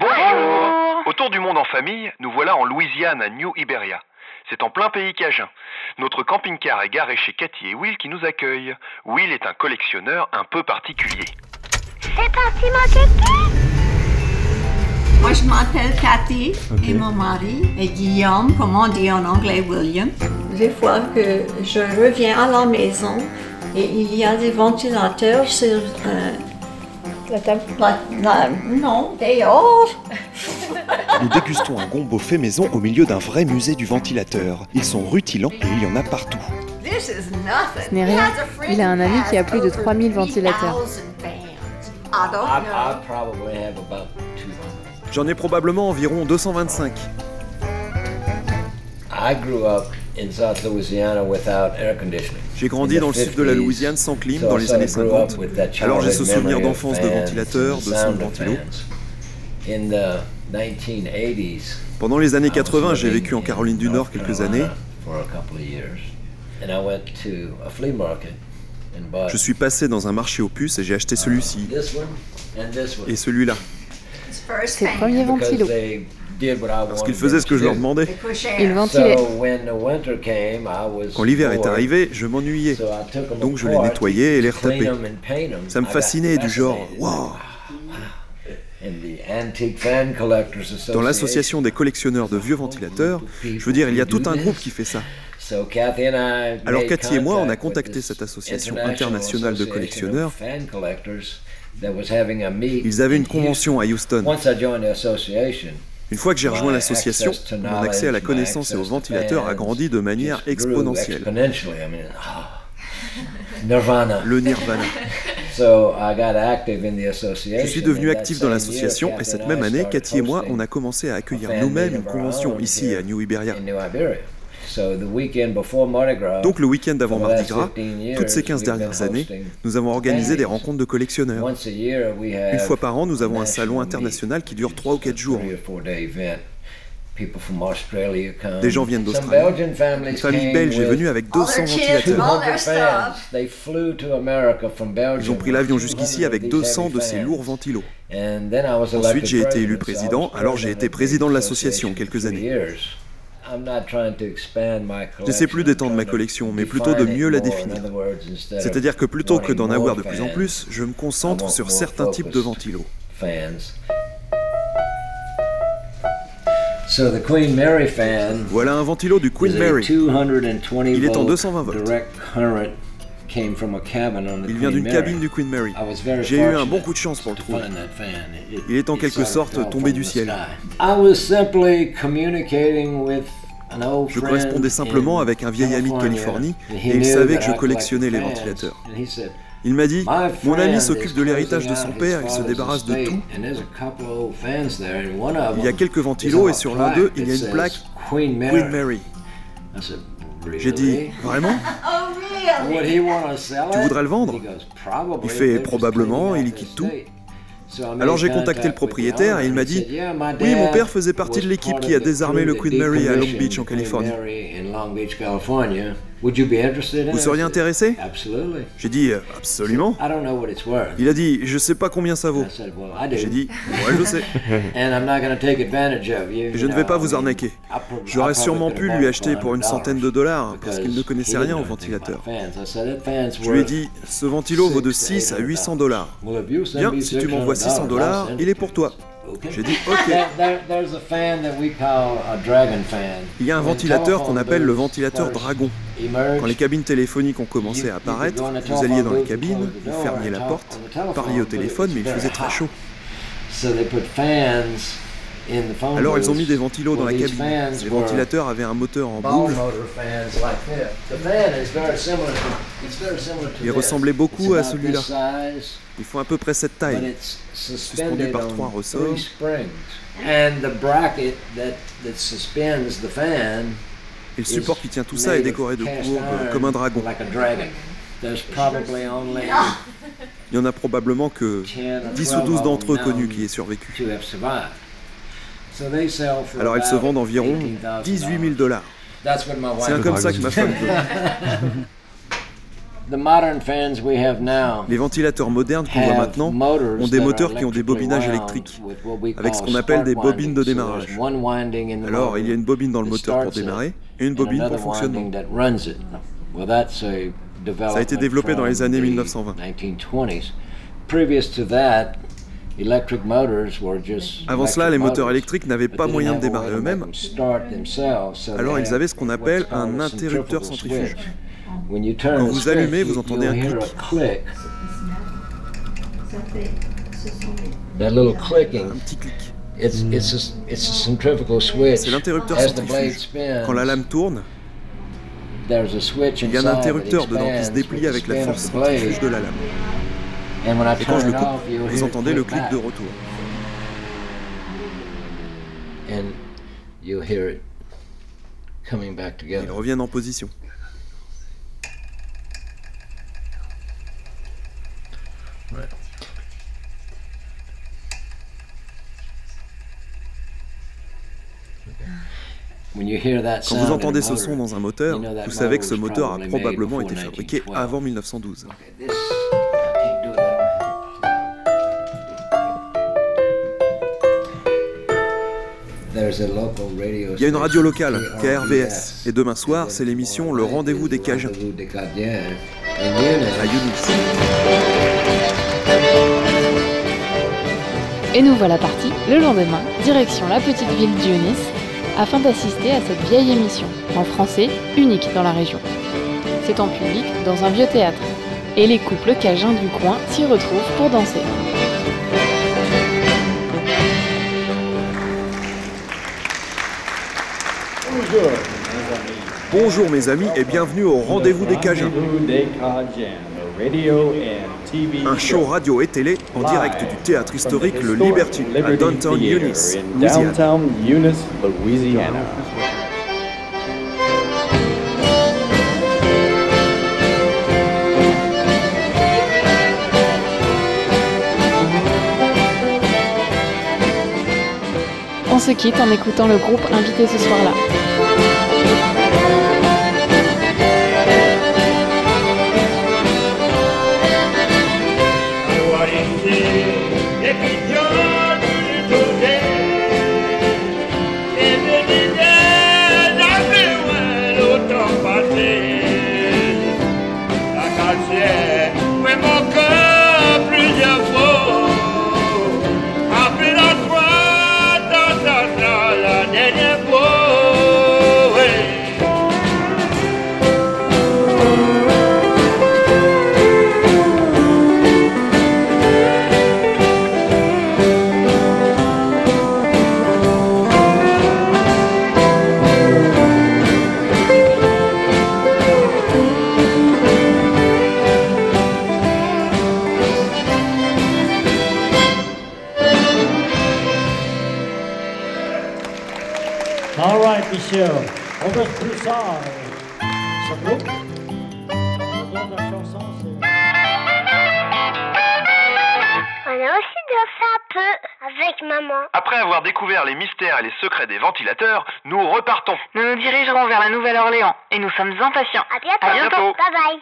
Bonjour Autour du monde en famille, nous voilà en Louisiane, à New Iberia. C'est en plein pays cajun. Notre camping-car est garé chez Cathy et Will qui nous accueillent. Will est un collectionneur un peu particulier. C'est parti, mon kéké Moi, je m'appelle Cathy et mon mari est Guillaume, comme on dit en anglais William. Des fois que je reviens à la maison et il y a des ventilateurs sur euh, La table. la, la- non, dehors. Nous dégustons un gombo fait maison au milieu d'un vrai musée du ventilateur. Ils sont rutilants et il y en a partout. This is nothing. Ce n'est rien. Il a un who ami qui a has plus de over 3000 ventilateurs. 3,000 fans. I don't I, know. I probably have about 200. J'en ai probablement environ 225. I grew up J'ai grandi dans le sud de la Louisiane sans clim dans les années 50. Alors j'ai ce souvenir d'enfance de ventilateur, de son de ventilo. In the 1980s, Pendant les années I was 80, j'ai vécu en in Caroline du Nord quelques années. For a couple of years. And I went to a flea market and bought Je suis passé dans un marché aux puces et j'ai acheté celui-ci this one and this one. et celui-là. His first Ses fan. Parce qu'ils faisaient ce que je leur demandais. They push Il air. ventilait. So when the winter came, I was Quand l'hiver est arrivé, je m'ennuyais. So I took 'em Donc je les nettoyais et les retapais. Ça me fascinait du genre, waouh And the Antique Fan Collectors Association. Dans l'association des collectionneurs de vieux ventilateurs, je veux dire, il y a tout un groupe qui fait ça. So Kathy and I Alors Cathy et moi, on a contacté cette association international internationale de association collectionneurs. Ils avaient une convention à Houston. Une fois que j'ai rejoint l'association, mon accès à la connaissance et aux ventilateurs a grandi de manière exponentielle. ah. Le nirvana. So I got active in the association. Je suis devenu actif dans l'association et cette même année, Cathy et moi, on a commencé à accueillir nous-mêmes une convention ici à New Iberia. In New Iberia. So the weekend before Mardi Gras, Donc le week-end avant Mardi Gras, 15 years, toutes ces 15 we've been dernières années, nous avons organisé des rencontres de collectionneurs. Once a year, we have Une fois par an, nous avons un salon national international qui dure meet. 3 ou 4 jours. Three or four day event. People from Australia come. Des gens viennent Some d'Australie. Belgian families Une famille came belge est venue avec All 200 their kids, ventilateurs. all their 200 stuff. fans. They flew to America from Belgium Ils ont pris l'avion jusqu'ici avec 200 de ces lourds ventilos. And then I was Ensuite, elected j'ai été élu president, président, so I was alors j'ai president été of the président de l'association association quelques années. Years. I'm not trying to expand my J'essaie plus collection, d'étendre ma collection, mais plutôt de mieux la définir. C'est-à-dire que plutôt que d'en avoir de plus en plus, je me concentre sur certains types de ventilos. fans. So the Queen Mary fan Voilà un ventilo du Queen Mary. 220 Il est en volt 220 volts. Il vient d'une cabine du Queen Mary. J'ai eu un bon coup de chance pour le trouver. Il est en quelque sorte tombé du ciel. Je correspondais simplement avec un vieil ami de Californie et il savait que je collectionnais les ventilateurs. Il m'a dit Mon ami s'occupe de l'héritage de son père, il se débarrasse de tout. Il y a quelques ventilos et sur l'un d'eux, il y a une plaque Queen Mary. J'ai dit "Really? Vraiment? Oh, Tu it?" voudrais le vendre He goes, "Probably, Il fait probablement, il liquide tout. Alors j'ai contacté contact le propriétaire et il m'a dit said, "Yeah, my Oui, mon père faisait partie de l'équipe qui a désarmé le Queen Mary à Long Beach en Californie. Vous it?" seriez intéressé? Absolutely. J'ai dit euh, Absolument. I don't know what it's worth. Il a dit Je sais pas combien ça vaut. J'ai dit Ouais, je sais. And I'm not going to take advantage of you. Je ne vais pas I vous arnaquer. J'aurais sûrement pu lui acheter pour une centaine de dollars parce qu'il ne connaissait rien that fan's Je lui ai dit Ce ventilo vaut de 600 6 à 800 dollars. Bien, si tu m'envoies 600 dollars, il est pour toi. Okay. J'ai dit OK. Il y a un ventilateur qu'on appelle le ventilateur dragon. Quand les cabines téléphoniques ont commencé à apparaître, vous alliez dans les cabines, vous fermiez la porte, vous parliez au téléphone, mais il faisait très chaud. Alors ils ont mis des ventilos dans la cabine. were ventilateurs avaient un moteur en boule. Il ressemblait beaucoup à celui-là. Ils font à peu près cette taille. it's suspended par trois ressorts. Et le support qui tient tout ça est décoré de courbes comme un dragon. Il y en a probablement que 10 or 10 ou 12 12 d'entre eux connus qui aient survécu. Alors ils se vendent environ $18,000. 18 000 dollars. C'est un comme ça que ma femme Les ventilateurs modernes qu'on voit maintenant ont des moteurs qui ont des bobinages électriques, avec ce qu'on appelle des bobines de démarrage. Alors, il y a une bobine dans le moteur pour démarrer et une bobine pour fonctionnement. Ça a été développé dans les années the 1920. Avant cela, les electric moteurs motors, électriques n'avaient pas moyen de didn't have a démarrer eux-mêmes. Alors, they ils have avaient ce qu'on appelle called un a interrupteur centrifuge. switch. When you turn Quand vous allumez, vous entendez un clic. Un petit clic. it's, it's, a, it's a centrifugal switch. C'est l'interrupteur centrifuge. Quand la lame tourne, there's a switch il y a un interrupteur dedans qui se déplie avec la force centrifuge de la lame. Et quand je le coupe, vous entendez le clic de retour. Ils reviennent en position. Quand vous entendez ce son dans un moteur, vous savez que ce moteur a probablement été fabriqué 1912. avant 1912. Il y a une radio locale, KRVS, et demain soir, c'est l'émission Le Rendez-vous des Cajuns à Unix. Et nous voilà partis, le lendemain, direction la petite ville d'Ionis, afin d'assister à cette vieille émission, en français, unique dans la région. C'est en public, dans un vieux théâtre. Et les couples cajuns du coin s'y retrouvent pour danser. Bonjour mes amis et bienvenue au Rendez-vous des Cajuns, un show radio et télé en direct du théâtre historique Le Liberty à. Downtown Eunice, Louisiana. Se quitte en écoutant le groupe invité ce soir-là. Se faire ça. euh, ça vaut. On donne la chanson, c'est... On a aussi dansé un peu avec maman. Après avoir découvert les mystères et les secrets des ventilateurs, nous repartons. Nous nous dirigerons vers la Nouvelle-Orléans et nous sommes impatients. À bientôt. À bientôt. Bye bye.